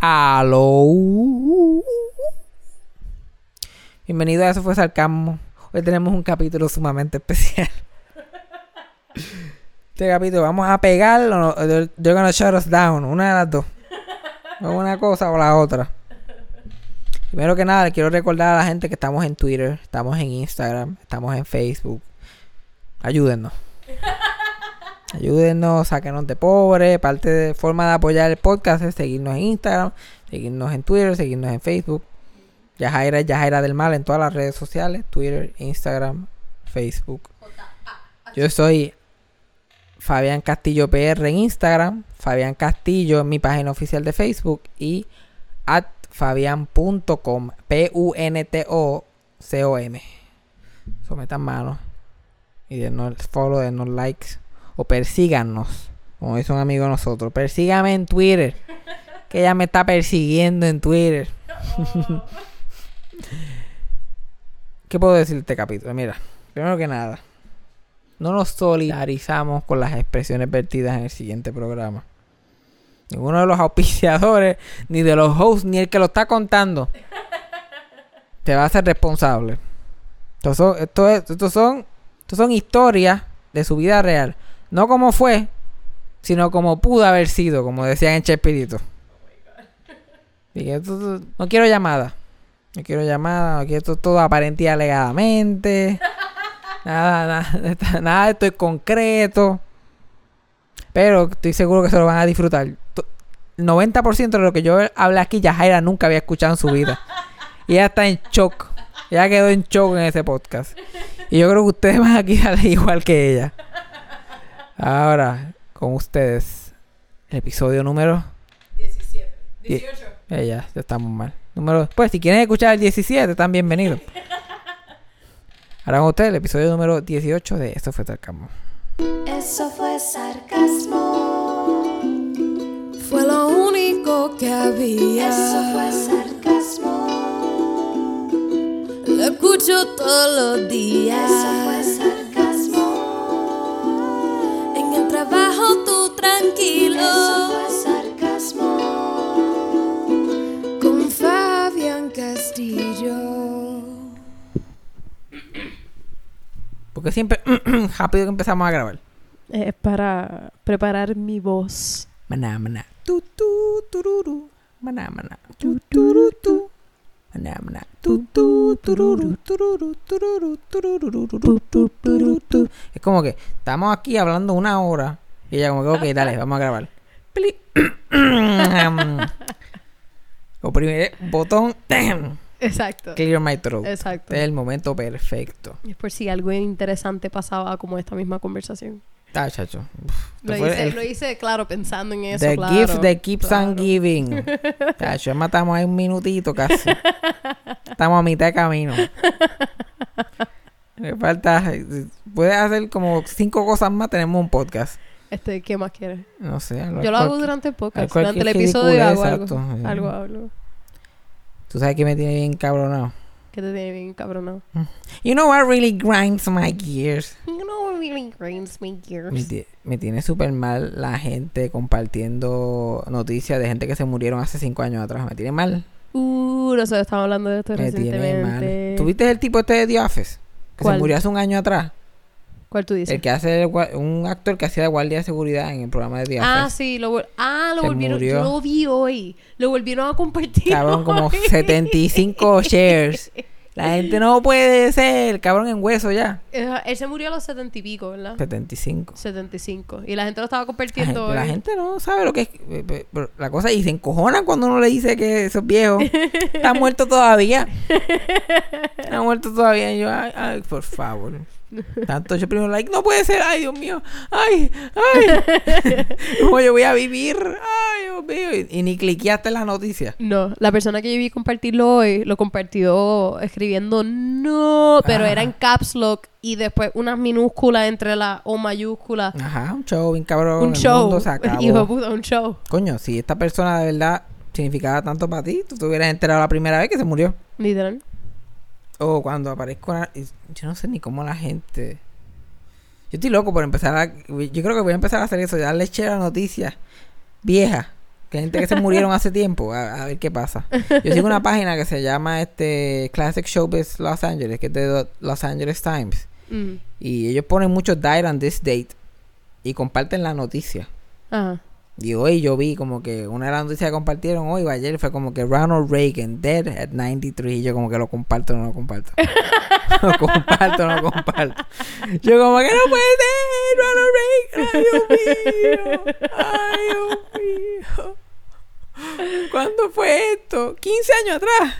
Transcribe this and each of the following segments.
Aló. Bienvenido a Eso fue Sarcasmo. Hoy tenemos un capítulo sumamente especial. Este capítulo vamos a pegarlo. They're gonna shut us down. Una de las dos. O una cosa o la otra. Primero que nada, le quiero recordar a la gente que estamos en Twitter, estamos en Instagram, estamos en Facebook. Ayúdennos. Ayúdennos, sáquenos de pobre. Parte de forma de apoyar el podcast es seguirnos en Instagram, seguirnos en Twitter, seguirnos en Facebook. Yajaira es Yajaira del Mal en todas las redes sociales: Twitter, Instagram, Facebook. Yo soy Fabián Castillo PR en Instagram, Fabián Castillo en mi página oficial de Facebook y at fabian.com, P-U-N-T-O-C-O-M. Sometan manos y denos follow, denos likes o persíganos, como dice un amigo de nosotros. Persígame en Twitter, que ella me está persiguiendo en Twitter. ¿Qué puedo decir de este capítulo? Mira, primero que nada, no nos solidarizamos con las expresiones vertidas en el siguiente programa. Ninguno de los auspiciadores, ni de los hosts, ni el que lo está contando, te va a ser responsable. Estos son, esto es, estos son, estos son historias de su vida real. No como fue, sino como pudo haber sido, como decían en Chespirito. no quiero llamada. No quiero llamada, no quiero todo, todo alegadamente. Nada, nada, nada de esto es concreto. Pero estoy seguro que se lo van a disfrutar. El 90% de lo que yo hablé aquí, ya Jaira nunca había escuchado en su vida. Y ella está en shock. Ella quedó en shock en ese podcast. Y yo creo que ustedes van a quedar igual que ella. Ahora, con ustedes, el episodio número 17. 18. Eh, ya, ya estamos mal. Número, pues, si quieren escuchar el 17, están bienvenidos. Ahora con ustedes el episodio número 18 de Esto fue Sarcasmo. Eso fue sarcasmo. Fue lo único que había. Eso fue sarcasmo. Lo escucho todos los días. Eso fue sarcasmo. Porque siempre, rápido que empezamos a grabar. Es para preparar mi voz. Maná, maná. Tu, tu, tururu. Maná, maná. Tu, turu, tu. Maná, maná. Tu, tu, tururu, tururu, tururu, tururu, tururu, tu. Es como que estamos aquí hablando una hora. Y ella como que, ok, dale, vamos a grabar. Pli. Oprimir el botón. Exacto. Clear my throat. Exacto. Este es el momento perfecto. Es por si algo interesante pasaba como esta misma conversación. Ah, chacho. Lo hice, el- lo hice, claro, pensando en eso. The claro. gift that keeps on giving. Chacho, matamos ahí un minutito casi. Estamos a mitad de camino. Me falta. Puedes hacer como cinco cosas más. Tenemos un podcast. Este, ¿qué más quieres? No sé. algo- Yo lo hago durante el podcast. Durante el episodio hago algo. exacto. Algo, algo. Tú sabes que me tiene bien cabronado. Que te tiene bien cabronado. You know what really grinds my gears? You know what really grinds my Me, gears. ti- me tiene súper mal la gente compartiendo noticias de gente que se murieron hace cinco años atrás. Me tiene mal. Uh, nosotros estamos hablando de esto Me tiene recientemente. mal. ¿Tuviste el tipo este de The Office? Que ¿Cuál? se murió hace un año atrás. ¿Cuál tú dices? El que hace el un actor que hacía de guardia de seguridad en el programa de The Ah, Office. sí, lo, ah, lo Se volvieron. murió. Yo lo vi hoy. Lo volvieron a compartir. Cabrón, como hoy. 75 shares. La gente no puede ser, cabrón, en hueso ya. Eh, Él se murió a los setenta y pico, ¿verdad? 75. 75. Y la gente lo estaba La compartiendo la hoy. gente no sabe lo que es. eh, La cosa y se encojonan cuando uno le dice que esos viejos están muertos todavía. Están muertos todavía. Y yo, ay, ay, por favor. Tanto yo primero like, no puede ser, ay Dios mío, ay, ay, ¿cómo yo voy a vivir? Ay, Dios mío, y, y ni cliqueaste en la noticia. No, la persona que yo vi compartirlo hoy lo compartió escribiendo no, pero Ah. era en caps lock y después unas minúsculas entre la O mayúscula. Ajá, un show bien cabrón. un el show. mundo se acabó. Hijo puta, un show. Coño, si esta persona de verdad significaba tanto para ti, tú te hubieras enterado la primera vez que se murió. Literal. O cuando aparezco, yo no sé ni cómo la gente. Yo estoy loco por empezar a. Yo creo que voy a empezar a hacer eso, darle share a noticias viejas Que gente que se murieron hace tiempo. A, a ver qué pasa. Yo sigo una página que se llama este Classic Showbiz Los Angeles, que es de Los Angeles Times. Mm. Y ellos ponen mucho died on this date y comparten la noticia. Ajá. Y hoy yo vi como que una de las noticias que compartieron hoy o ayer fue como que Ronald Reagan dead at 93 y yo como que lo comparto o no lo comparto. lo comparto o no lo comparto. Yo como que no puede ser Ronald Reagan. Ay, Dios mío. Ay, Dios mío. ¿Cuándo fue esto? 15 años atrás.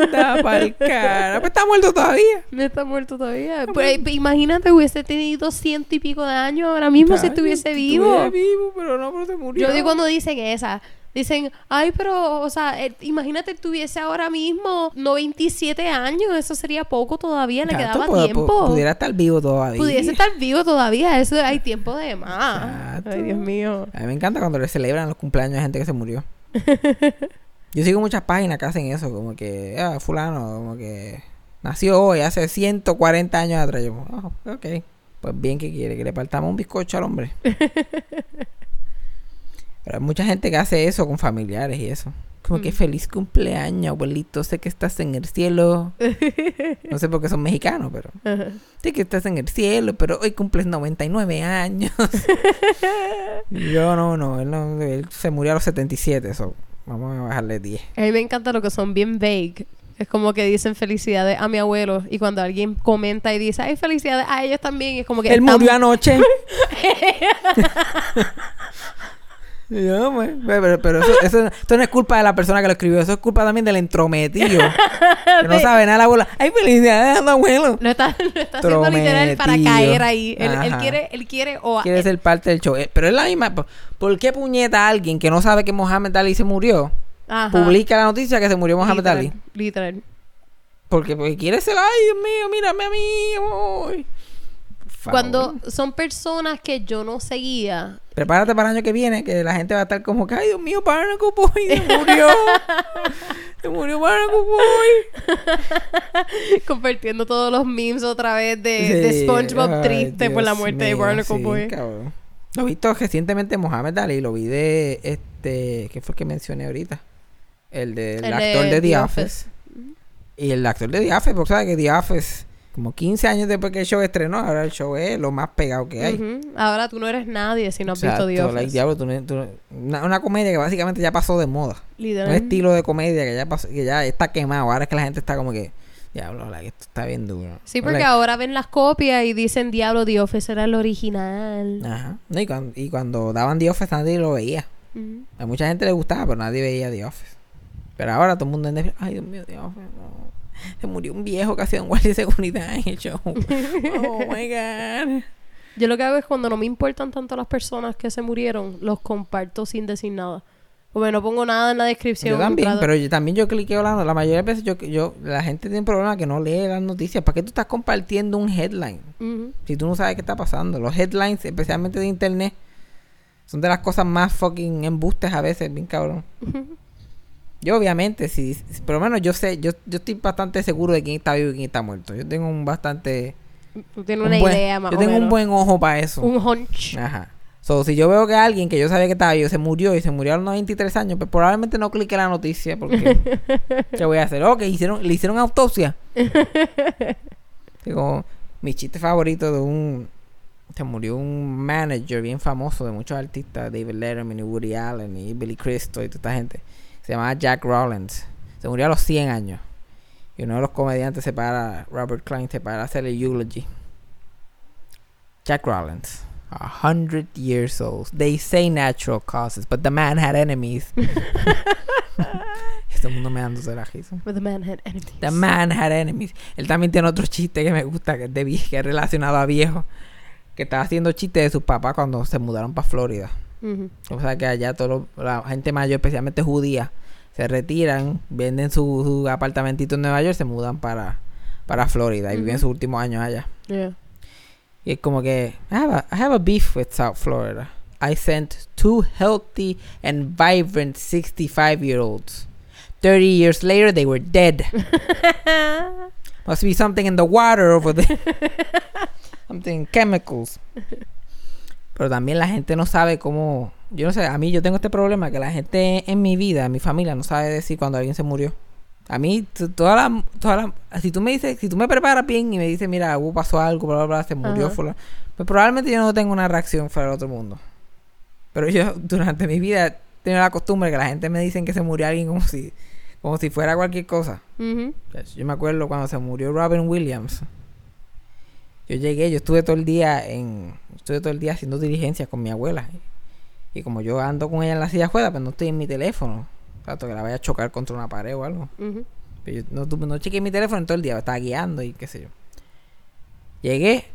Anda pa'l cara. Pues está muerto todavía. No está muerto todavía. Pues, imagínate, hubiese tenido ciento y pico de años ahora mismo si estuviese vivo. vivo, pero no, pero se murió. Yo digo cuando dicen esa. Dicen, ay, pero, o sea, eh, imagínate, tuviese ahora mismo 97 años, eso sería poco todavía, le Exacto, quedaba pu- pu- tiempo. Pudiera estar vivo todavía. Pudiese estar vivo todavía, eso hay tiempo de más. Exacto. Ay, Dios mío. A mí me encanta cuando le celebran los cumpleaños a gente que se murió. Yo sigo muchas páginas que hacen eso, como que, ah, fulano, como que nació hoy, hace 140 años atrás. Yo, "Ah, ok, pues bien que quiere, que le partamos un bizcocho al hombre. Pero hay mucha gente que hace eso con familiares y eso. Como que feliz cumpleaños, abuelito, sé que estás en el cielo. No sé por qué son mexicanos, pero... Ajá. Sé que estás en el cielo, pero hoy cumples 99 años. Yo no, no él, no, él se murió a los 77, eso. Vamos a bajarle 10. A mí me encanta lo que son bien vague. Es como que dicen felicidades a mi abuelo y cuando alguien comenta y dice, ay, felicidades a ellos también, es como que... Él están- murió anoche. Yo, pues, pero, pero eso, eso, esto no es culpa de la persona que lo escribió, eso es culpa también del entrometido. que no sabe nada la abuela. ¡Ay, felicidades, abuelo! Lo está, lo está haciendo literal para caer ahí. Él, quiere, él quiere o Quiere ser parte del show. Eh, Pero es la misma. ¿por- ¿Por qué puñeta alguien que no sabe que Mohamed Ali se murió Ajá. publica la noticia que se murió Mohamed Literal, Ali? Literal. Porque, porque quiere ser, ay, Dios mío, mírame a mí. uy". Por favor. Cuando son personas que yo no seguía, Prepárate para el año que viene, que la gente va a estar como que, ay, Dios mío, Barnacle Boy se murió. se murió Barnacle Boy. compartiendo todos los memes otra vez de, de SpongeBob ay, triste por la muerte de Barnacle sí, Boy. cabrón. Lo he visto recientemente Mohamed Ali, lo vi de este, ¿qué fue el que mencioné ahorita? El del El actor de de, The, The Office. Office. Y el actor de The Office, porque sabes que The Office, como 15 años después que el show estrenó, ahora el show es lo más pegado que hay. Ahora tú no eres nadie si no has Exacto, visto The Office. like, diablo, tú no- tú no- una, una comedia que básicamente ya pasó de moda. Literal. Un estilo de comedia que ya pasó, que ya está quemado. Ahora es que la gente está como que, diablo, like, esto está bien duro. Sí, porque Like, ahora ven las copias y dicen, diablo, The Office era el original. Ajá. No, y, cuando, y cuando daban The Office nadie lo veía. A mucha gente le gustaba, pero nadie veía The Office. Pero ahora todo el mundo en ay Dios mío, The Office, no. Se murió un viejo que hacía un guardia de seguridad en el show. oh my god. Yo lo que hago es cuando no me importan tanto las personas que se murieron, los comparto sin decir nada. Porque no pongo nada en la descripción. Yo también, pero yo también yo cliqueo la, la mayoría de veces yo, yo la gente tiene un problema que no lee las noticias. ¿Para qué tú estás compartiendo un headline? Si tú no sabes qué está pasando. Los headlines, especialmente de internet, son de las cosas más fucking embustes a veces, bien cabrón. Yo obviamente, si, si- por lo menos yo sé, yo, yo estoy bastante seguro de quién está vivo y quién está muerto. Yo tengo un bastante... Tú tienes un una buen- idea más Yo o tengo un buen ojo para eso. Un hunch. Ajá. So, si yo veo que alguien que yo sabía que estaba vivo se murió y se murió a los 93 años, pues probablemente no clique la noticia porque... ¿Qué voy a hacer? Ok, hicieron, le hicieron autopsia. Como mi chiste favorito de un... Se murió un manager bien famoso de muchos artistas, David Letterman y Woody Allen y Billy Crystal y toda esta gente. Se llamaba Jack Rollins. Se murió a los 100 años. Y uno de los comediantes se para, Robert Klein, se para a hacer el eulogy. Jack Rollins. A hundred years old. They say natural causes, but the man had enemies. Todo el mundo me dándose la risa. But the man had enemies. The man had enemies. Él también tiene otro chiste que me gusta, que es, de que es relacionado a viejo. Que estaba haciendo chistes de sus papás cuando se mudaron para Florida. O sea que allá todo lo- la gente mayor, especialmente judía, se retiran, venden su, su apartamentito en Nueva York, se mudan para, para Florida y viven sus últimos años allá. Yeah. Y es como que, I have, a, I have a beef with South Florida. I sent two healthy and vibrant 65 year olds. 30 years later, they were dead. Must be something in the water over there. something chemicals. Pero también la gente no sabe cómo... Yo no sé, a mí yo tengo este problema que la gente en mi vida, en mi familia, no sabe decir cuando alguien se murió. A mí, toda la, toda la- si tú me dices, si tú me preparas bien y me dices, mira, hubo pasó algo, bla, bla, bla, se murió, Ajá. fulano", pues probablemente yo no tengo una reacción fuera del otro mundo. Pero yo, durante mi vida, he tenido la costumbre que la gente me dicen que se murió alguien como si, como si fuera cualquier cosa. Ujú. Yo me acuerdo cuando se murió Robin Williams. Yo llegué, yo estuve todo el día en, estuve todo el día haciendo diligencias con mi abuela. Y como yo ando con ella en la silla ruedas, pues no estoy en mi teléfono. Tanto que la vaya a chocar contra una pared o algo. Pero yo no, no chequeé mi teléfono en todo el día, estaba guiando y qué sé yo. Llegué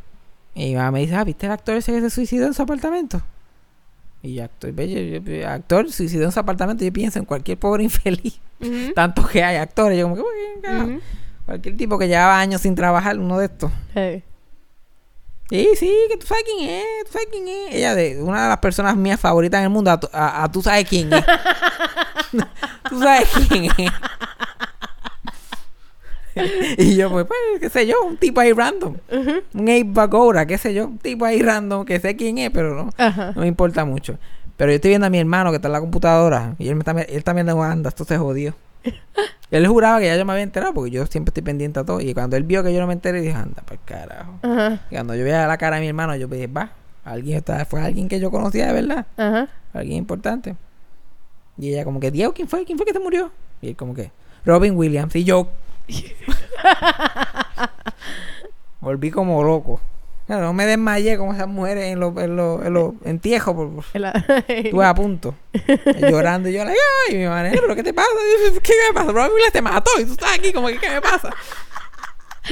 y mi mamá me dice, ah, ¿viste el actor ese que se suicidó en su apartamento? Y yo, actor, yo- actor suicidó en su apartamento, yo pienso en cualquier pobre infeliz. Ujú. Tanto que hay actores, yo como que. Ujú. Cualquier tipo que llevaba años sin trabajar, uno de estos. Hey. Sí, sí, que tú sabes quién es, tú sabes quién es. Ella de una de las personas mías favoritas en el mundo, a, a- a tú sabes quién es. tú sabes quién es. y yo, pues, pues, qué sé yo, un tipo ahí random. Un Abe Bagora, qué sé yo, un tipo ahí random que sé quién es, pero no, Ajá. no me importa mucho. Pero yo estoy viendo a mi hermano que está en la computadora y él, me está, él también de anda, esto se jodió. él juraba que ya yo me había enterado porque yo siempre estoy pendiente a todo. Y cuando él vio que yo no me enteré, dije, anda, pues carajo. Ajá. Y cuando yo veía la cara de mi hermano, yo dije, va, alguien está, fue alguien que yo conocía de verdad, Ajá. alguien importante. Y ella como que, Diego, ¿quién fue? ¿Quién fue que se murió? Y él como que, Robin Williams. Y yo... Volví como loco. Claro, no me desmayé como esas mujeres en los en los en los entierros. por- Estuve a punto. llorando. Y yo, like, ay, mi madre, ¿pero qué te pasa? ¿Qué me pasa? Robin Williams te mató y tú estás aquí como que, ¿qué me pasa?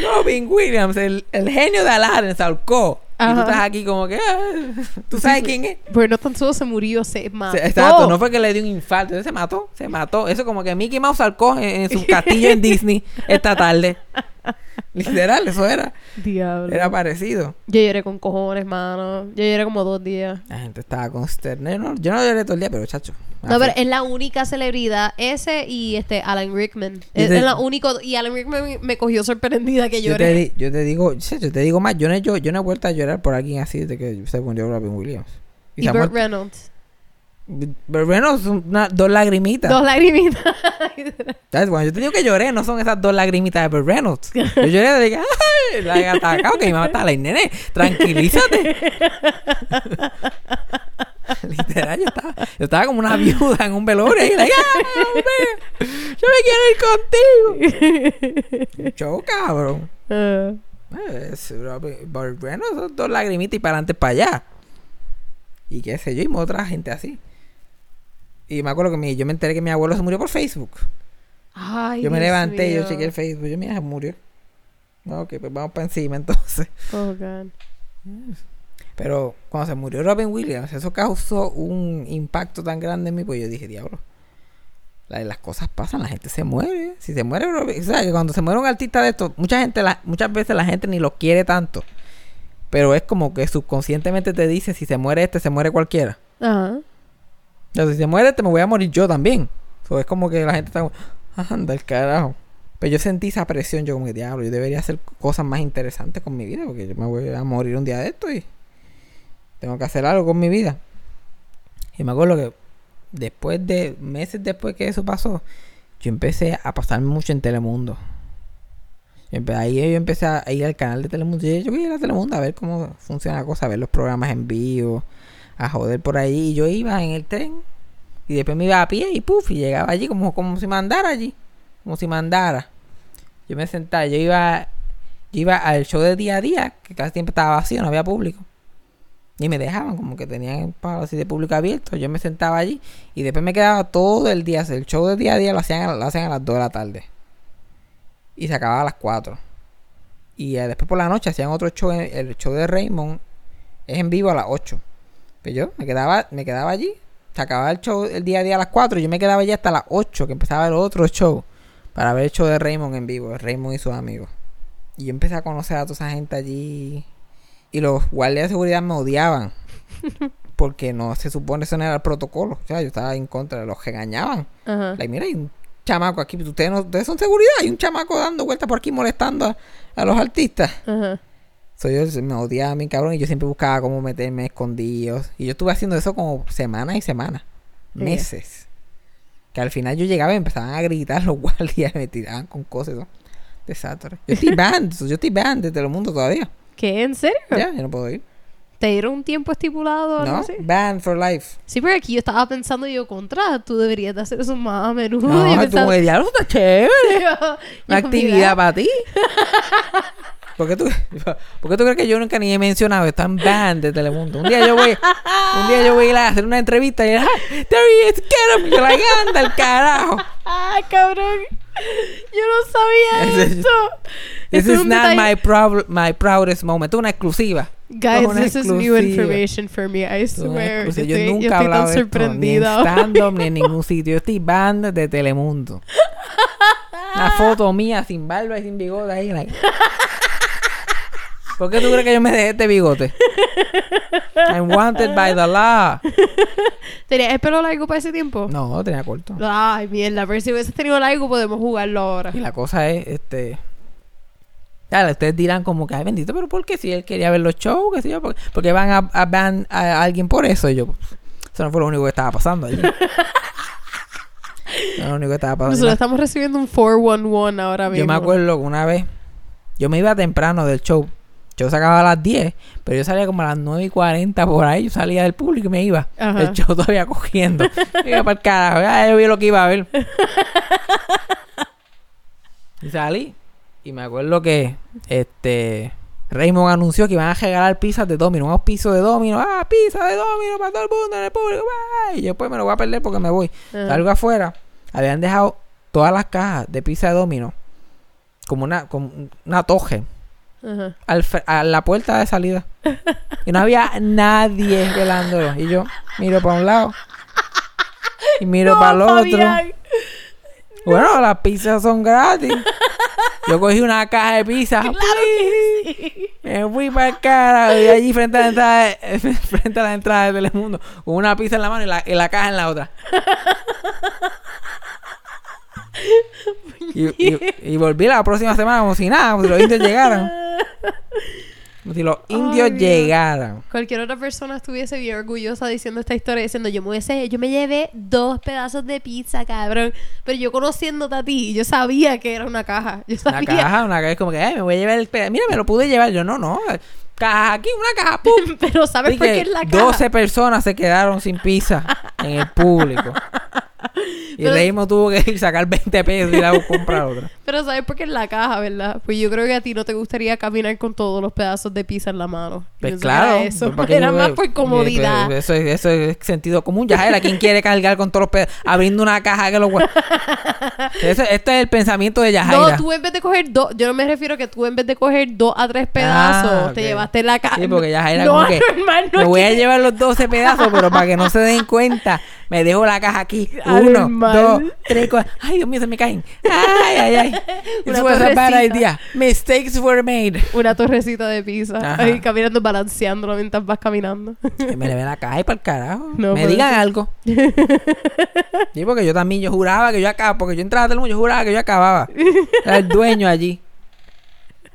Robin Williams, el, el genio de Aladdin, se ahorcó. Y tú estás aquí como que, ah, ¿tú sabes quién es? Pues no tan solo se murió, se mató. Exacto, no fue que le dio un infarto, se mató, se mató. Eso como que Mickey Mouse salcó en, en su castillo en Disney esta tarde. Literal, eso era. Diablo. Era parecido. Yo lloré con cojones, mano. Yo lloré como dos días. La gente estaba consternada. No, yo no lloré todo el día, pero chacho. No, pero es la única celebridad. Ese y este Alan Rickman. Es, te- es la único. Y Alan Rickman me, cogió sorprendida que yo, te, lloré. di- yo te digo, yo te digo más, yo no, he- yo, yo no he vuelto a llorar por alguien así desde que se murió Robin Williams. Y ha Burt Reynolds. Pero bueno, son una- dos lagrimitas. Dos lagrimitas. ¿Sabes? Cuando yo te digo que lloré, no son esas dos lagrimitas de Burt Reynolds. Yo lloré de que, ¡ay! La he atacado, que mi mamá está like, nene, tranquilízate. Literal, yo estaba, yo estaba como una viuda en un velorio y like, ¡ay, hombre! Yo me quiero ir contigo. Yo, cabrón. Ah. Es, Robin- Burt Reynolds, son dos lagrimitas y para adelante para allá. Y qué sé yo, y otra gente así. Y me acuerdo que mi- yo me enteré que mi abuelo se murió por Facebook. Ay, Yo me Dios levanté y yo mío. chequeé el Facebook. Yo, mira, se murió. No, ok, pues vamos para encima entonces. Oh, God. Pero cuando se murió Robin Williams, eso causó un impacto tan grande en mí, pues yo dije, diablo. la- Las cosas pasan, la gente se muere. Si se muere Robin, o sea, que cuando se muere un artista de estos, mucha gente, la- muchas veces la gente ni lo quiere tanto. Pero es como que subconscientemente te dice, si se muere este, se muere cualquiera. Ajá. Sea, si se muere este, me voy a morir yo también. Es como que la gente está como, anda el carajo. Pero yo sentí esa presión, yo como que diablo, yo debería hacer cosas más interesantes con mi vida, porque yo me voy a morir un día de esto y tengo que hacer algo con mi vida. Y me acuerdo que después de, meses después que eso pasó, yo empecé a pasarme mucho en Telemundo. Ahí yo empecé a ir al canal de Telemundo. Yo, yo quería ir a Telemundo a ver cómo funciona la cosa, a ver los programas en vivo, a joder por ahí. Y yo iba en el tren y después me iba a pie y puf, y llegaba allí como, como si mandara allí. Como si mandara. Yo me sentaba, yo iba, yo iba al show de día a día, que casi siempre estaba vacío, no había público. Y me dejaban, como que tenían el palo así de público abierto. Yo me sentaba allí y después me quedaba todo el día. El show de día a día lo hacían, lo hacían a las 2 de la tarde. Y se acababa a las 4. Y eh, después por la noche hacían otro show, el show de Raymond es en vivo a las 8. Pero yo me quedaba, me quedaba allí. Se acababa el show el día a día a las 4. Yo me quedaba allí hasta las 8 que empezaba el otro show. Para ver el show de Raymond en vivo. de Raymond y sus amigos. Y yo empecé a conocer a toda esa gente allí. Y los guardias de seguridad me odiaban. Porque no se supone eso no era el protocolo. O sea, yo estaba en contra. Los regañaban. Ajá. Like, mira, hay un chamaco aquí. Ustedes, no, ustedes son seguridad. Hay un chamaco dando vueltas por aquí molestando a, a los artistas. Ajá. So, yo me odiaba a mi cabrón y yo siempre buscaba cómo meterme escondidos. Y yo estuve haciendo eso como semanas y semanas. Meses. Que al final yo llegaba y empezaban a gritar los guardias y me tiraban con cosas. ¿no? Desastre. Yo estoy banned. yo estoy banned de todo el mundo todavía. ¿Qué? ¿En serio? Ya, yo no puedo ir. ¿Te dieron un tiempo estipulado o algo ¿No? así? Banned for life. Sí, pero aquí yo estaba pensando yo contra, tú deberías de hacer eso más a menudo. No, tú como que diablo está chévere. yo- Una yo, actividad mira, para ti. ¿Por qué, tú, ¿Por qué tú crees que yo nunca ni he mencionado? Están banned de Telemundo. Un día yo voy, un día yo voy a ir a hacer una entrevista y "Ah, there he is, get him", que la anda el carajo. Ah, cabrón. Yo no sabía Ese- esto. This es is not my, proud, my proudest moment. Una exclusiva. Guys, una this is new exclusiva. information for me. I swear. Yo exclusiva. Estoy, yo nunca he hablado de esto, ni en stand-up ni en ningún sitio. Yo estoy banned de Telemundo. Una foto mía sin barba y sin bigote ahí. like. ¿Por qué tú crees que yo me dejé este bigote? I'm wanted by the law. ¿Tenías el pelo largo para ese tiempo? No, tenía corto. Ay, mierda. Pero si hubieses tenido largo, podemos jugarlo ahora. Y la cosa es, este... Claro, ustedes dirán como que, ay, bendito, pero ¿por qué? Si él quería ver los shows, qué sé yo, ¿por- porque van a, a ban a alguien por eso. Y yo, eso no fue lo único que estaba pasando allí. No lo único que estaba pasando. Nosotros estamos recibiendo un 411 ahora mismo. Yo me acuerdo que una vez, yo me iba temprano del show. Yo sacaba a las 10, pero yo salía como a las 9 y 40 por ahí. Yo salía del público y me iba. Ajá. El show todavía cogiendo. Me iba para el carajo. Ya yo vi lo que iba a ver. y salí. Y me acuerdo que este Raymond anunció que iban a regalar pizzas de Domino. Unos pisos de Domino. Ah, pizza de Domino para todo el mundo en el público. Y yo pues me lo voy a perder porque me voy. Ajá. Salgo afuera. Habían dejado todas las cajas de pizza de Domino. Como una, como una toje. Al a la puerta de salida. Y no había nadie velándolo. Y yo miro para un lado. Y miro No, para el otro. Fabián. Bueno, las pizzas son gratis. Yo cogí una caja de pizza. Me fui para el cara y allí frente a la entrada de, frente a la entrada de Telemundo con una pizza en la mano y la, y la caja en la otra. Y, y- y volví la próxima semana como si nada, como si los indios llegaran. Como si los indios Dios. llegaran. Cualquier otra persona estuviese bien orgullosa diciendo esta historia, diciendo yo me hubiese, yo me llevé dos pedazos de pizza, cabrón. Pero yo conociéndote a ti, yo sabía que era una caja. Yo Una sabía. caja, una caja es como que, ay, me voy a llevar el pedazo. Mira, me lo pude llevar. Yo, no, no. Caja aquí, una caja, pum. Pero ¿sabes Así por qué es la caja? 12 personas se quedaron sin pizza en el público. Y Pero- Raymond tuvo que ir sacar 20 pesos y ir a comprar otra. Pero ¿sabes por qué es la caja, verdad? Pues yo creo que a ti no te gustaría caminar con todos los pedazos de pizza en la mano. Pues claro. Era, eso. pues, ¿para qué era más por comodidad. pues, eso, es, eso es sentido común. Ya era quien quiere cargar con todos los pedazos, abriendo una caja que lo Eso- Este es el pensamiento de Yajaira. No, tú en vez de coger dos, yo no me refiero a que tú en vez de coger dos a tres pedazos, Ah, te llevaste la caja. Sí, porque Yajaira no, como que normal, no me voy a llevar los 12 pedazos, pero para que no se den cuenta, me dejo la caja aquí. Anormal. Uno, dos, tres, cuatro. Ay, Dios mío, se me caen. Ay, ay, ay. Una This was a bad torrecita. idea. Mistakes were made. Una torrecita de pizza. Ajá. Ahí caminando, balanceándolo mientras vas caminando. Que me le ve la caja y para el carajo. No me digan algo. sí, porque yo también, yo juraba que yo acababa, porque yo entraba a Telemundo, yo juraba que yo acababa. Era el dueño allí.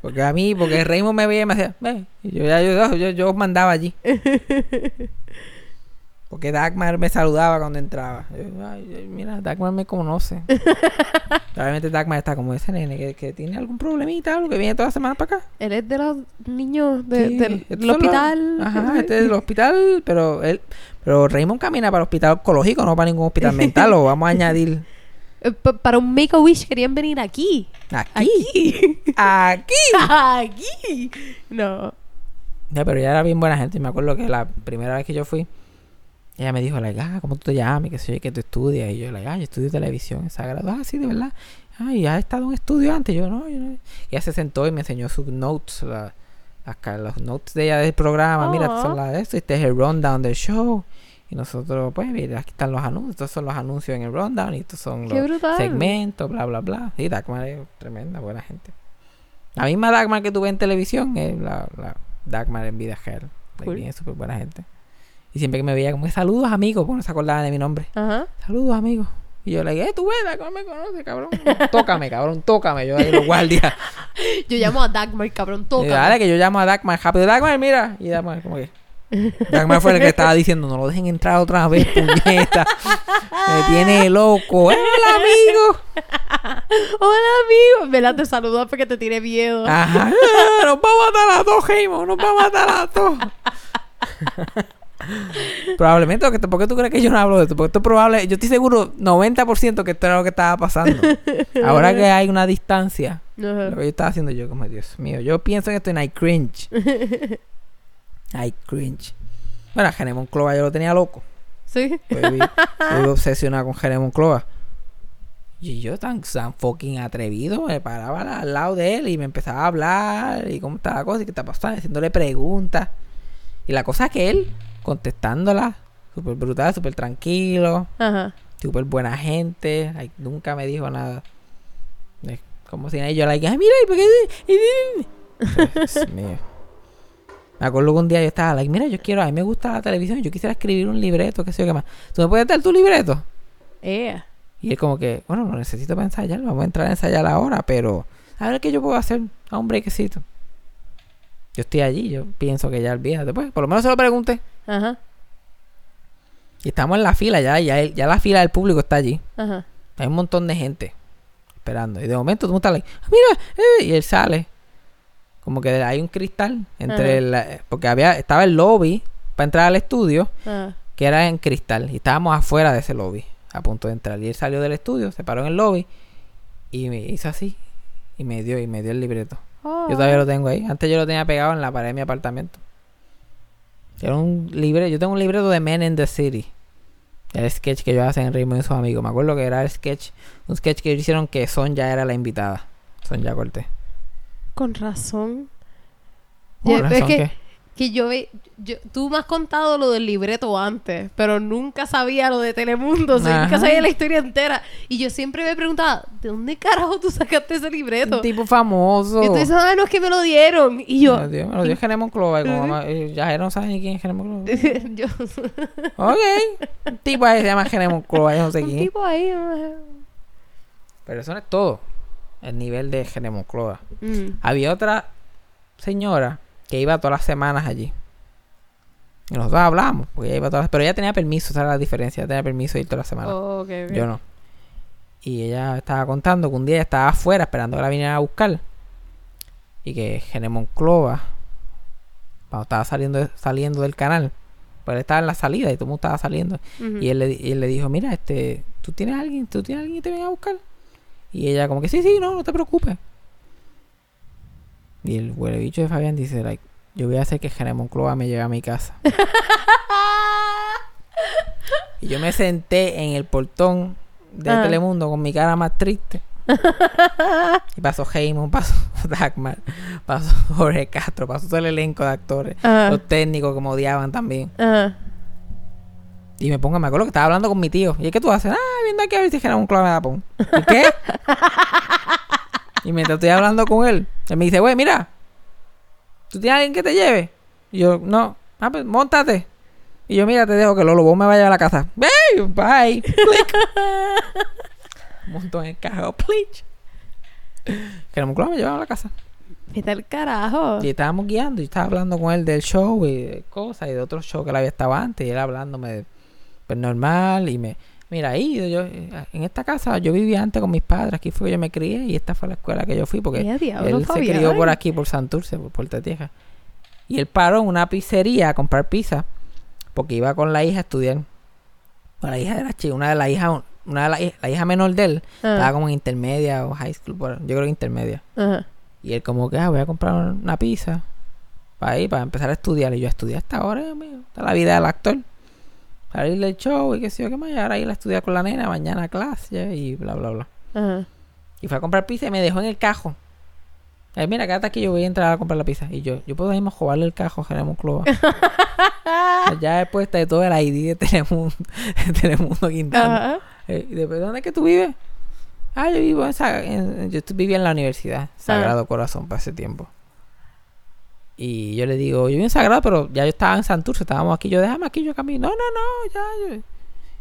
Porque a mí, porque Raymond me veía y me decía, ve. Y yo, ya, yo, yo, yo mandaba allí. Porque Dagmar me saludaba cuando entraba. Yo, ay, ay, mira, Dagmar me conoce. Probablemente Dagmar está como ese nene que, que tiene algún problemita, algo que viene toda la semana para acá. Él es de los niños de- Sí, del, los- hospital. Ajá, este es del hospital, pero él, pero Raymond camina para el hospital oncológico, no para ningún hospital mental, o vamos a añadir Eh, pa- para un make a wish querían venir aquí. aquí. Aquí. Aquí. aquí. No. Ya, pero ella era bien buena gente. y Me acuerdo que la primera vez que yo fui, ella me dijo, like, ah, ¿cómo tú te llamas? Y que sé yo, que tú estudias. Y yo, like, ah, yo estudio televisión en Sagrado. Ah, sí, de verdad. Ay, ¿has estado en un estudio antes? Yo, no, yo no. Y ella se sentó y me enseñó sus notes, la- las ca- los notes de ella del programa. Mira, son Aw. las de esto. Este es el rundown del show. Y nosotros, pues, mira, aquí están los anuncios. Estos son los anuncios en el rundown. Y estos son Qué los brutal. segmentos, bla, bla, bla. Sí, Dagmar es tremenda, buena gente. La misma Dagmar que tuve en televisión es la, la Dagmar en vida real. Cool. bien, súper buena gente. Y siempre que me veía como que saludos amigos, porque no se acordaba de mi nombre. Ajá. Saludos amigos. Y yo le dije, eh, tú ves, Dagmar me conoce, cabrón. tócame, cabrón, tócame. Yo ahí los guardias Yo llamo a Dagmar, cabrón, Y toca. dale, que yo llamo a Dagmar rápido. Dagmar, mira. Y Dagmar, como que. Dagmar fue el que estaba diciendo: No lo dejen entrar otra vez, puñeta. Me tiene loco. ¡Hola, amigo! Hola, amigo. Vela, te saludo porque te tiene miedo. Ajá. Nos va a matar a dos, Heimo. Nos va a matar a dos. Probablemente, porque ¿por qué tú crees que yo no hablo de esto? Porque esto es probable, yo estoy seguro 90% que esto era lo que estaba pasando. Ahora que hay una distancia, lo que yo estaba haciendo yo, como Dios mío, yo pienso en esto y I cringe. I cringe. Bueno, Genemon Clova yo lo tenía loco. Sí. Yo viví obsesionado con Genemon Clova. Y yo tan, tan fucking atrevido, me paraba al, al lado de él y me empezaba a hablar y cómo está la cosa y qué está pasando, haciéndole preguntas. Y la cosa es que él, contestándola, súper brutal, súper tranquilo, Ajá. súper buena gente, nunca me dijo nada. Es como si yo, like, ay, mira, ¿y por qué? Dios mío. Me acuerdo que un día yo estaba, like, mira, yo quiero, a mí me gusta la televisión, yo quisiera escribir un libreto, qué sé yo qué más. ¿Tú me puedes dar tu libreto? Y él como que, bueno, lo necesito para ensayar, vamos a entrar a ensayar ahora, pero a ver qué yo puedo hacer a un brequecito. Yo estoy allí, yo pienso que ya olvídate, pues, por lo menos se lo pregunté. Ajá. Y estamos en la fila, ya, ya, ya la fila del público está allí. Ajá. Hay un montón de gente esperando. Y de momento tú estás like, "Ah, mira, eh", y él sale. Como que hay un cristal entre Ajá. la, porque había, estaba el lobby para entrar al estudio, Ajá. que era en cristal. Y estábamos afuera de ese lobby, a punto de entrar. Y él salió del estudio, se paró en el lobby y me hizo así. Y me dio, y me dio el libreto. Oh. Yo todavía lo tengo ahí. Antes yo lo tenía pegado en la pared de mi apartamento. Era un libre, yo tengo un libreto de Men in the City. El sketch que yo hacen en Ritmo y sus amigos. Me acuerdo que era el sketch, un sketch que hicieron que Son ya era la invitada. Son ya corté. Con razón. Con razón es que, que- que yo, ve- yo... Tú me has contado lo del libreto antes, pero nunca sabía lo de Telemundo. O sea, nunca sabía la historia entera. Y yo siempre me preguntaba, ¿de dónde carajo tú sacaste ese libreto? Un tipo famoso. Y tú dices, ah, no, es que me lo dieron. Y yo... Me lo dio, me lo dio Jeremon Clova. y como mamá- y ya no sabe ni quién es Jeremon Clova. yo ok. Un tipo ahí se llama Jeremon Clova. Yo no sé un quién. tipo ahí... ah, Pero eso no es todo. El nivel de Jeremon Clova. mm. Había otra señora que iba todas las semanas allí. Y nosotros hablábamos, porque ella iba todas las... Pero ella tenía permiso, esa era la diferencia. Ella tenía permiso de ir todas las semanas. Oh. Yo no. Y ella estaba contando que un día ella estaba afuera esperando que la vinieran a buscar. Y que Genemon Clova, cuando estaba saliendo, saliendo del canal, pues él estaba en la salida y todo el mundo estaba saliendo. Y él le, y él le dijo, mira, este, ¿tú tienes a alguien? ¿Tú tienes a alguien que te venga a buscar? Y ella como que, sí, sí, no, no te preocupes. Y el huele bicho de Fabián dice, like, yo voy a hacer que Genemon Clova me lleve a mi casa. y yo me senté en el portón de Ah. Telemundo con mi cara más triste. y pasó Heymon, pasó Dagmar, pasó Jorge Castro, pasó todo el elenco de actores. Ajá. Los técnicos que me odiaban también. Ajá. Y me pongo, me acuerdo que estaba hablando con mi tío. ¿Y qué tú haces? Ah, viendo aquí a ver si un clavo me da pon. ¿Y qué? Y mientras estoy hablando con él, él me dice, güey, mira, ¿tú tienes alguien que te lleve? Y yo, no. Ah, pues, montate. Y yo, mira, te dejo que Lolo, vos me vayas a la casa. ¡Bye! Bye. Monto en el carro. Please. Que un clavo me llevaba a la casa. Vete al carajo. Y estábamos guiando y estaba hablando con él del show y de cosas y de otros shows que él había estado antes y él hablándome de pues normal y me mira ahí yo en esta casa yo vivía antes con mis padres aquí fue que yo me crié y esta fue la escuela que yo fui porque diablo, él se crió por aquí por Santurce por Puerto Tierra y él paró en una pizzería a comprar pizza porque iba con la hija a estudiar Bueno, la hija era chica una de las hijas una de la, hij- la hija menor de él estaba Ajá. como en intermedia o high school yo creo que intermedia Ajá. y él como que, ah, voy a comprar una pizza para ir, para empezar a estudiar. Y yo estudié hasta ahora, mío. Está la vida del actor. Para irle al show y qué sé yo qué más. Y ahora ir a estudiar con la nena, mañana clase y bla, bla, bla. Ajá. Y fue a comprar pizza y me dejó en el cajo. Ay, mira, quédate aquí, yo voy a entrar a comprar la pizza. Y yo, yo puedo irme a jugarle el cajo a Jeremy Clova. ya después de todo el ID de Telemundo, de Telemundo Quintana. Ajá. Eh, ¿Y después dónde es que tú vives? Ah, yo vivo en, en- yo vivía en la universidad, Sagrado Corazón, para ese tiempo. Y yo le digo, yo vivo en Sagrado, pero ya yo estaba en Santurce, estábamos aquí. Yo, déjame aquí, yo camino. No, no, no, ya, yo-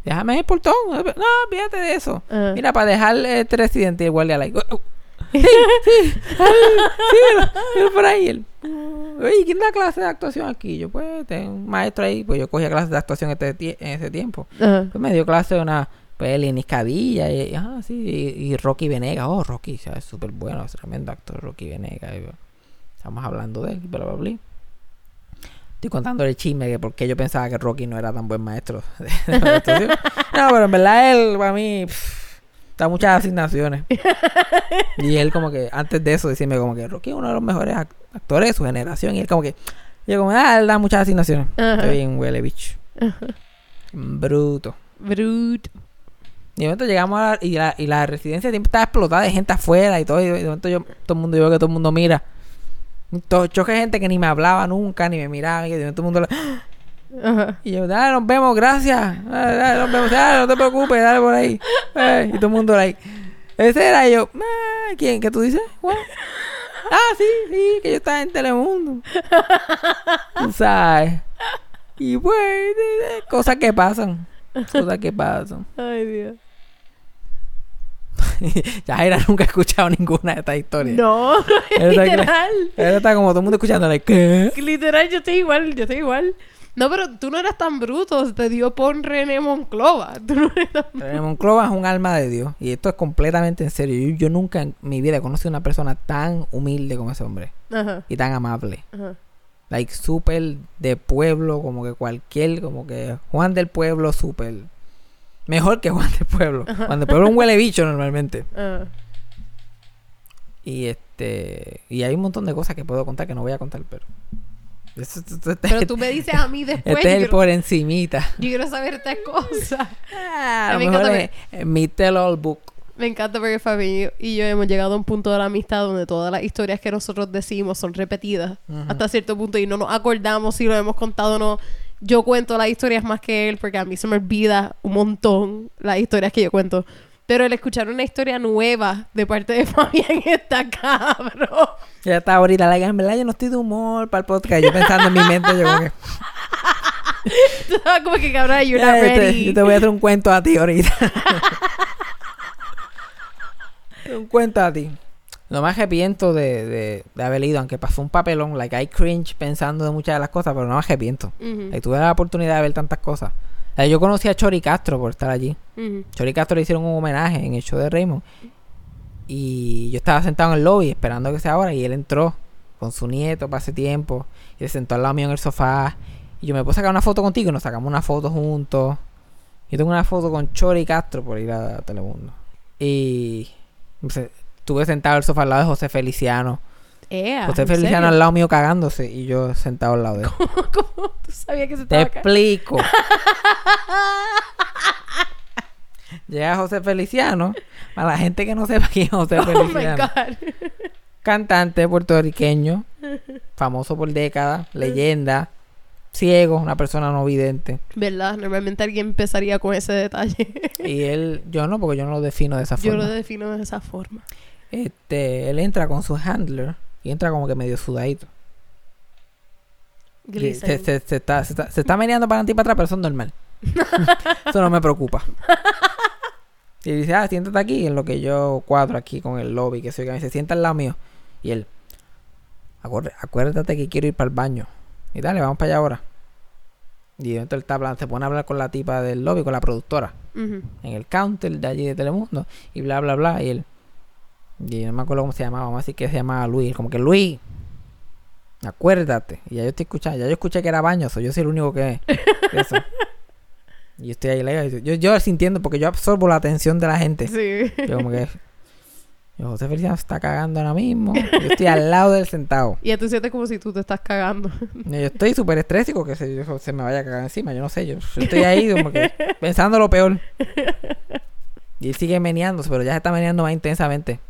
déjame en el portón. No, fíjate de eso. Ajá. Mira, para dejar este residente y el guardia like, sí, sí, por ahí. Él, Oye, ¿quién da clase de actuación aquí? Yo, pues, tengo un maestro ahí, pues yo cogía clases de actuación este en ese tiempo. Pues me dio clase de una, pues, Lenis Cadilla y, ah, sí, y, y Rocky Venegas. Oh, Rocky, súper bueno, tremendo actor, Rocky Venegas. y, estamos hablando de él, bla, bla, bla. Estoy contando el chisme de por qué yo pensaba que Rocky no era tan buen maestro de, de. No, pero en verdad él, para mí, pff, da muchas asignaciones. Y él como que, antes de eso, decirme como que Rocky es uno de los mejores ac- actores de su generación. Y él como que, yo como, ah, él da muchas asignaciones. Está bien, huele bicho. Bruto. Brut. Y de momento llegamos a la, y, la, y la residencia siempre estaba explotada de gente afuera y todo. Y de momento yo, todo el mundo, yo veo que todo el mundo mira. Choque de gente que ni me hablaba nunca, ni me miraba. Y momento todo el mundo... Ajá. Y yo, dale, nos vemos, gracias. Dale, dale, nos vemos, dale, no te preocupes, dale por ahí. Eh, y todo el mundo ahí. Ese era y yo. "Ah, ¿Quién? ¿Qué tú dices? What? Ah, sí, sí, que yo estaba en Telemundo. Tú sabes. Y pues, cosas que pasan. Cosas que pasan. Ay, Dios. Jaira nunca ha escuchado ninguna de estas historias. No, está, literal. él está como todo el mundo escuchándole. ¿Qué? Literal, yo estoy igual, yo estoy igual. No, pero tú no eras tan bruto, te dio por René Monclova. Tú no eres tan... René Monclova es un alma de Dios. Y esto es completamente en serio. Yo, yo nunca en mi vida he conocido una persona tan humilde como ese hombre. Ajá, Y tan amable. ajá. Like, súper de pueblo, como que cualquier, como que Juan del Pueblo, súper. Mejor que Juan del Pueblo. Juan del Pueblo es un huele bicho normalmente. ajá. Y este. Y hay un montón de cosas que puedo contar que no voy a contar, pero. Eso- esto- esto- Pero tú me dices a mí después, Este es el quiero, por encimita. yo quiero saber estas cosas. Ah, A mí me encanta es- mi tell all book. Me encanta porque Fabi y yo hemos llegado a un punto de la amistad donde todas las historias que nosotros decimos son repetidas hasta cierto punto y no nos acordamos si lo hemos contado o no. Yo cuento las historias más que él porque a mí se me olvida un montón las historias que yo cuento. Pero el escuchar una historia nueva de parte de Fabián está cabrón. Ya está ahorita, like, en verdad yo no estoy de humor para el podcast. Yo pensando en mi mente, yo como que. Como que cabrón, you're not "Eh, te- ready. yo te voy a hacer un cuento a ti ahorita. un cuento a ti. Lo más arrepiento de, de, de haber ido, aunque pasó un papelón, like I cringe pensando de muchas de las cosas, pero no me arrepiento. Ujú, Like, tuve la oportunidad de ver tantas cosas. Like, yo conocí a Chori Castro por estar allí. ujú. Chori Castro le hicieron un homenaje en el show de Raymond. Y yo estaba sentado en el lobby esperando que sea ahora. Y él entró con su nieto para ese tiempo. Y se sentó al lado mío en el sofá. Y yo me puse a sacar una foto contigo y nos sacamos una foto juntos. Yo tengo una foto con Chori Castro por ir a Telemundo. Y estuve sentado en el sofá al lado de José Feliciano. José ¿en Feliciano serio? al lado mío cagándose. Y yo sentado al lado de él. ¿Cómo tú sabías que se Te estaba ca- explico. Llega José Feliciano. Para la gente que no sepa quién es José Oh my Feliciano. god. Cantante puertorriqueño. Famoso por décadas. Leyenda. Ciego. Una persona no vidente. ¿Verdad? Normalmente alguien empezaría con ese detalle. Y él, yo no, porque yo no lo defino de esa Yo forma. lo defino de esa forma. Este, él entra con su handler. Y entra como que medio sudadito. Se, Glycerin. se- se está, se, está, se está meneando para adelante y para atrás, pero eso es normal. eso no me preocupa. Y dice, ah, siéntate aquí, en lo que yo cuadro aquí con el lobby, que soy que se sienta al lado mío. Y él, "Acuer- acuérdate que quiero ir para el baño. Y dale, vamos para allá ahora. Y entonces hablando, se pone a hablar con la tipa del lobby, con la productora, en el counter de allí de Telemundo. Y bla, bla, bla. Y él, y yo no me acuerdo cómo se llamaba, vamos a decir que se llamaba Luis. Como que Luis, acuérdate. Y ya yo estoy escuchando, ya yo escuché que era baño, so yo soy el único que. que eso. Y yo estoy ahí, like, yo, yo sintiendo, porque yo absorbo la atención de la gente. Sí. Yo como que. Yo, José Feliciano se está cagando ahora mismo. Yo estoy al lado del sentado. Y tú sientes como si tú te estás cagando. Yo estoy súper estrésico que se, yo- se me vaya a cagar encima. Yo no sé. Yo, yo estoy ahí como que pensando lo peor. Y él sigue meneándose, pero ya se está meneando más intensamente.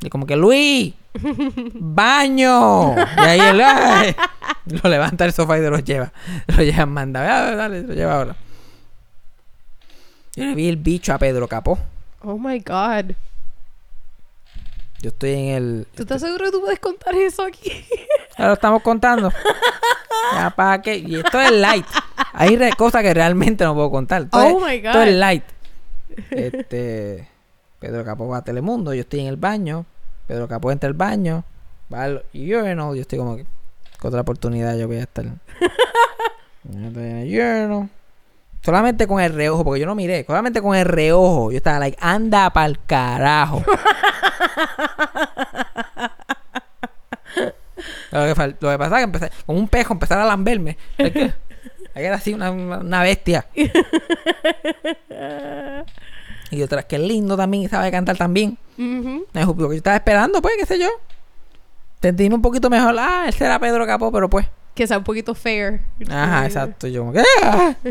Y como que, Luis, baño. Y ahí él ¡ay! lo levanta del sofá y se lo lleva. Lo lleva, manda. "Ah, dale, lo lleva ahora. Yo le vi el bicho a Pedro Capó. Oh my god. Yo estoy en el. ¿Tú estás seguro que tú puedes contar eso aquí? Ya lo estamos contando. Ya, ¿para qué? Y esto es light. Hay cosas que realmente no puedo contar. Esto, Oh es, my esto es God. light. Este. Pedro Capó va a Telemundo. Yo estoy en el baño. Pedro Capó entra al baño, va al urinal, yo estoy como que con otra oportunidad yo voy a estar. Estoy en el urinal. Solamente con el reojo, porque yo no miré, solamente con el reojo. Yo estaba like, anda pa'l carajo. lo, que lo que pasa es que empecé, como un pejo, empezar a lamberme. Que, que era así, una- una bestia. y otra, que lindo también, y sabe cantar también. Me dijo, Lo que yo estaba esperando, pues, qué sé yo. Sentirme un poquito mejor. Ah, él será Pedro Capó, pero pues. Que sea un poquito fair. Ajá, exacto. Yo como que. ah.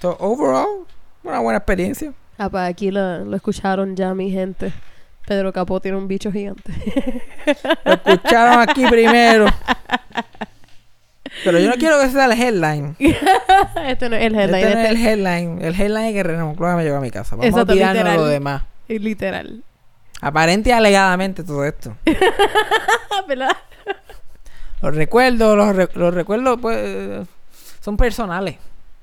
So, overall, una buena experiencia. Ah, pues aquí lo, lo escucharon ya mi gente. Pedro Capó tiene un bicho gigante. Lo escucharon aquí primero. Pero yo no quiero que sea el headline. este no es el headline. Este no es este el headline. El headline es que René Moncloa me llevó a mi casa. Vamos Exacto, a olvidarnos de literal. lo demás. es literal. Aparente y alegadamente todo esto. ¿Verdad? Los recuerdos, los, re- los recuerdos, pues, son personales.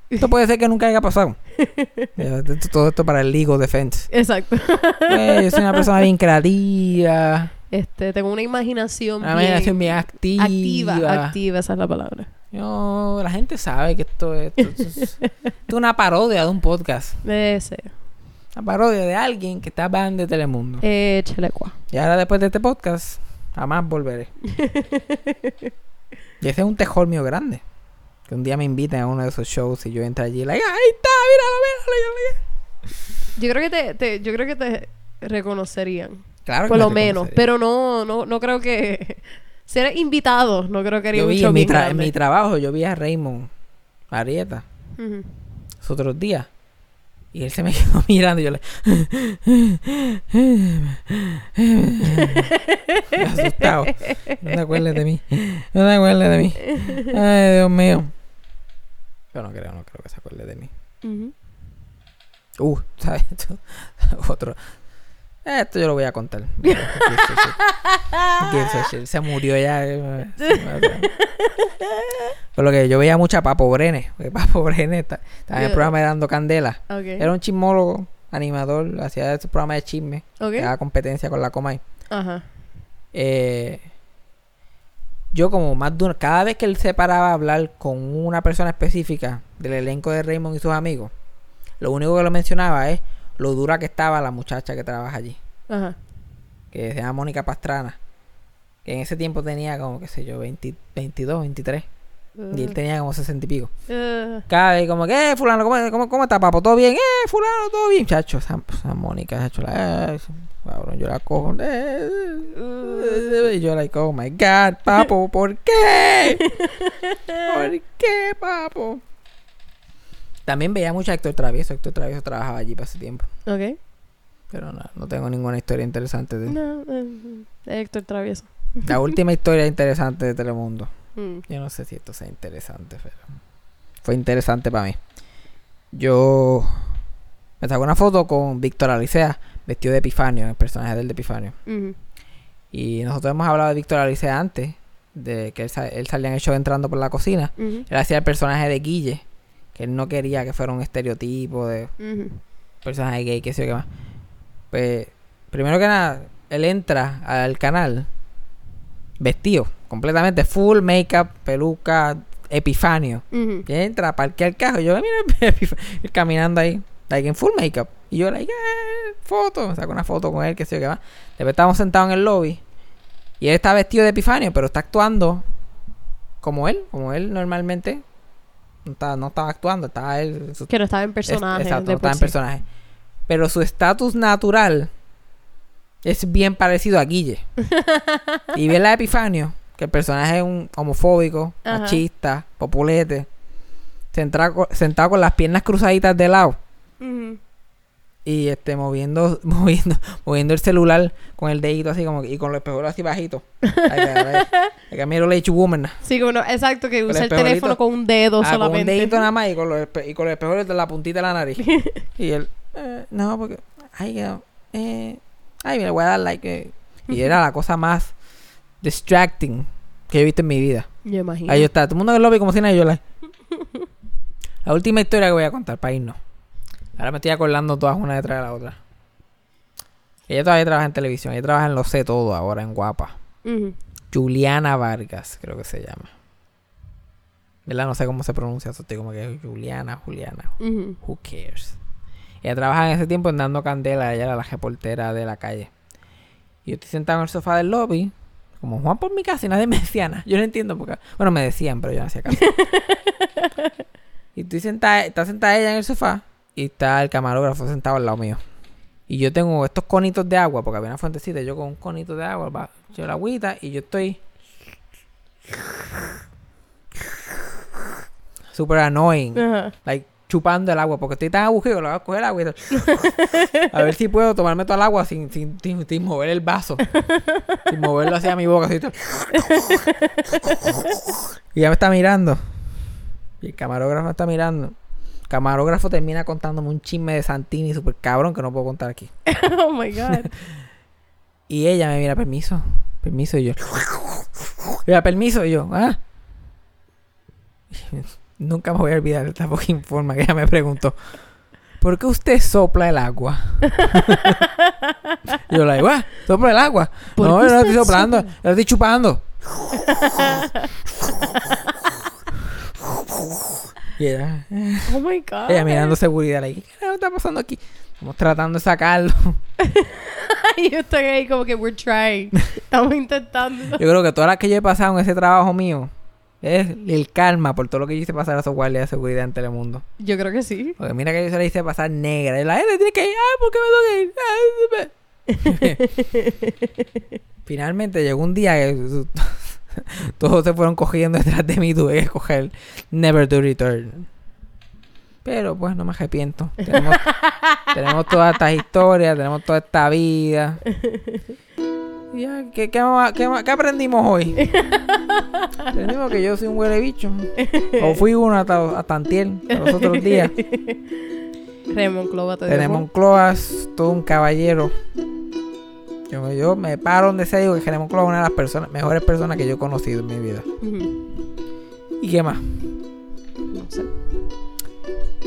Esto puede ser que nunca haya pasado. Todo esto para el legal defense. Exacto. Pues, yo soy una persona bien creativa, Este, tengo una imaginación una bien imaginación bien activa. activa. Activa, esa es la palabra. Yo- la gente sabe que esto es, esto es- esto es una parodia de un podcast. Ese. Una parodia de alguien que está hablando de Telemundo. Eh, Chelecua. Y ahora después de este podcast, jamás volveré. y ese es un tejol mío grande. Que un día me inviten a uno de esos shows y yo entro allí, like, ahí está, míralo, míralo. Yo creo que te, te- yo creo que te reconocerían. Claro Por lo menos. Pero no, no, no creo que. Si eres invitado, no creo que haría yo vi en mi, tra- en mi trabajo, yo vi a Raymond Arieta Ujú. los otros días. Y él se me quedó mirando y yo le... Me asustado. No te acuerdes de mí. No te acuerdes de mí. Ay, Dios mío. Yo no creo, no creo que se acuerde de mí. Ujú. Uh, ¿sabes? Esto, otro. Esto yo lo voy a contar. Se murió ya. Por lo que yo veía mucha Papo Brenes. Papo Brenes estaba en el programa de Dando Candela. Era un chismólogo, animador, hacía ese programa de chisme. Ok. Que daba competencia con la Comay. Ajá. Eh, yo como más de una, cada vez que él se paraba a hablar con una persona específica del elenco de Raymond y sus amigos, lo único que lo mencionaba es lo dura que estaba la muchacha que trabaja allí, Ajá. que se llama Mónica Pastrana, que en ese tiempo tenía como, qué sé yo, 20 22, 23, y él tenía como 60 y pico. Uh, Cada vez como que, eh, fulano, ¿cómo, cómo, cómo está, papo? ¿Todo bien? Eh, fulano, ¿todo bien? Chacho, esa Mónica, chacho, la, eh, cabrón, yo la cojo. eh, eh, y yo like, oh my God, papo, ¿por qué? ¿Por qué, papo? También veía mucho a Héctor Travieso. Héctor Travieso trabajaba allí para ese tiempo. ok. Pero no, no tengo ninguna historia interesante de él. No, eh, Héctor Travieso. La última historia interesante de Telemundo. Mm. Yo no sé si esto sea interesante, pero fue interesante para mí. Yo me saco una foto con Víctor Alicea, vestido de Epifanio, el personaje del de Epifanio. Y nosotros hemos hablado de Víctor Alicea antes, de que él, él salía en el show entrando por la cocina. Él hacía el personaje de Guille, que él no quería que fuera un estereotipo de Ujú. personaje gay, que sé yo qué más. Pues, primero que nada, él entra al canal vestido, completamente full makeup, peluca, epifanio. Ujú. Y entra, parquea el carro. Y yo, mira, caminando ahí, like en full makeup. Y yo, like, eh, foto. Saco una foto con él, que sé yo qué más. Después estábamos sentados en el lobby. Y él está vestido de epifanio, pero está actuando como él, como él normalmente. No estaba, no estaba actuando, estaba él. su- Que no estaba en es- personaje. exacto, no estaba en sí. personaje. Pero su estatus natural es bien parecido a Guille. y ve la Epifanio, que el personaje es un homofóbico, Ajá. machista, populete, sentado, sentado con las piernas cruzaditas de lado Ujú. Y este moviendo moviendo moviendo el celular con el dedito así como que- y con los espejuelos así bajitos. Like a middle-aged woman. Sí, como no, exacto, que usa el el teléfono con un dedo Ah, con un solamente. dedito nada más y con los, y con los espejuelos de la puntita de la nariz. y él, eh, no, porque, ay, eh, ay, me le voy a dar like. eh. Y era la cosa más distracting que he visto en mi vida. Yo imagino. Ahí estaba, todo el mundo en el lobby como si nada, y yo like. La última historia que voy a contar para irnos. Ahora me estoy acordando todas una detrás de la otra. Ella todavía trabaja en televisión. Ella trabaja en Lo Sé Todo ahora, en Guapa. Juliana Vargas, creo que se llama. ¿Verdad? No sé cómo se pronuncia eso. Estoy como que Juliana, Juliana. Who cares? Ella trabaja en ese tiempo en Dando Candela. Ella era la reportera de la calle. Y yo estoy sentado en el sofá del lobby. Como Juan por mi casa y nadie me decía nada. Yo no entiendo por qué. Bueno, me decían, pero yo no hacía caso. y estoy sentada, está sentada ella en el sofá. Y está el camarógrafo sentado al lado mío. Y yo tengo estos conitos de agua, porque había una fuentecita. Yo con un conito de agua, va, yo la agüita y yo estoy. Super annoying. Like, chupando el agua, porque estoy tan aburrido, lo voy a coger el agua y. A ver si puedo tomarme todo el agua sin, sin, sin, sin mover el vaso. sin moverlo hacia mi boca. Así, y ya me está mirando. Y el camarógrafo me está mirando. Camarógrafo termina contándome un chisme de Santini super cabrón que no puedo contar aquí. oh my God. Y ella me mira, permiso, permiso, y yo. Mira, permiso, y yo, ¿ah? Nunca me voy a olvidar de esta fucking forma que ella me preguntó. ¿Por qué usted sopla el agua? Yo le digo, ¿ah? ¿Sopla el agua? ¿Por No, yo no estoy soplando, sopla? yo estoy chupando. Y ella, Oh my God. ella mirando seguridad ahí. ¿Qué carajo está pasando aquí? Estamos tratando de sacarlo. Y yo estoy ahí como que we're trying. Estamos intentando. Yo creo que todas las que yo he pasado en ese trabajo mío es el karma por todo lo que yo hice pasar a esos guardias de seguridad en Telemundo. Yo creo que sí. Porque mira que yo se la hice pasar negra. Y la gente tiene que ir. Ah, ¿por qué me que ir? Ah, Finalmente llegó un día que todos se fueron cogiendo detrás de mí. Tuve que escoger Never to Return. Pero pues no me arrepiento. Tenemos, tenemos todas estas historias, tenemos toda esta vida. Ya, ¿qué, qué, ma- qué ma- qué aprendimos hoy? aprendimos que yo soy un huele bicho. O fui uno hasta, hasta antier, hasta los otros días. Raymond te dijo. Cloas, todo un caballero. Yo, yo me paro donde sea y digo que Jeremón Cloas es una de las personas, mejores personas que yo he conocido en mi vida. ¿Y qué más? No sé.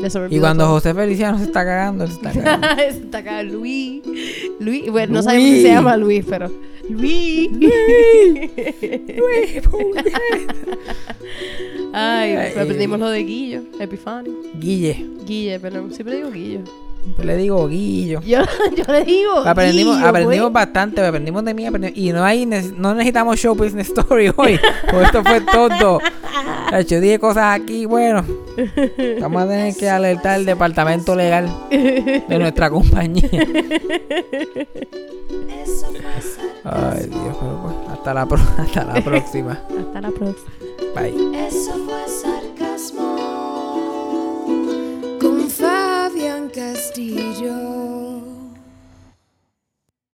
Se Y cuando todo. José Feliciano se está cagando, él se está cagando. Está acá Luis. Luis. Bueno, no Luis. sabemos si se llama Luis, pero. Luis. Ay, Ay. aprendimos lo de Guillo, Epifanio. Guille. Guille, pero siempre digo Guillo. Yo le digo Guillo. Yo, yo le digo. Aprendimos, Guillo, aprendimos bastante, aprendimos de mí, aprendimos- y no hay no necesitamos show business story hoy, porque esto fue todo. Yo dije cosas aquí, bueno, vamos a tener que alertar al departamento legal de nuestra compañía. Eso fue sarcasmo. Ay Dios, pero pues, hasta la, pro- hasta la próxima. Hasta la próxima. Bye. Eso fue castillo.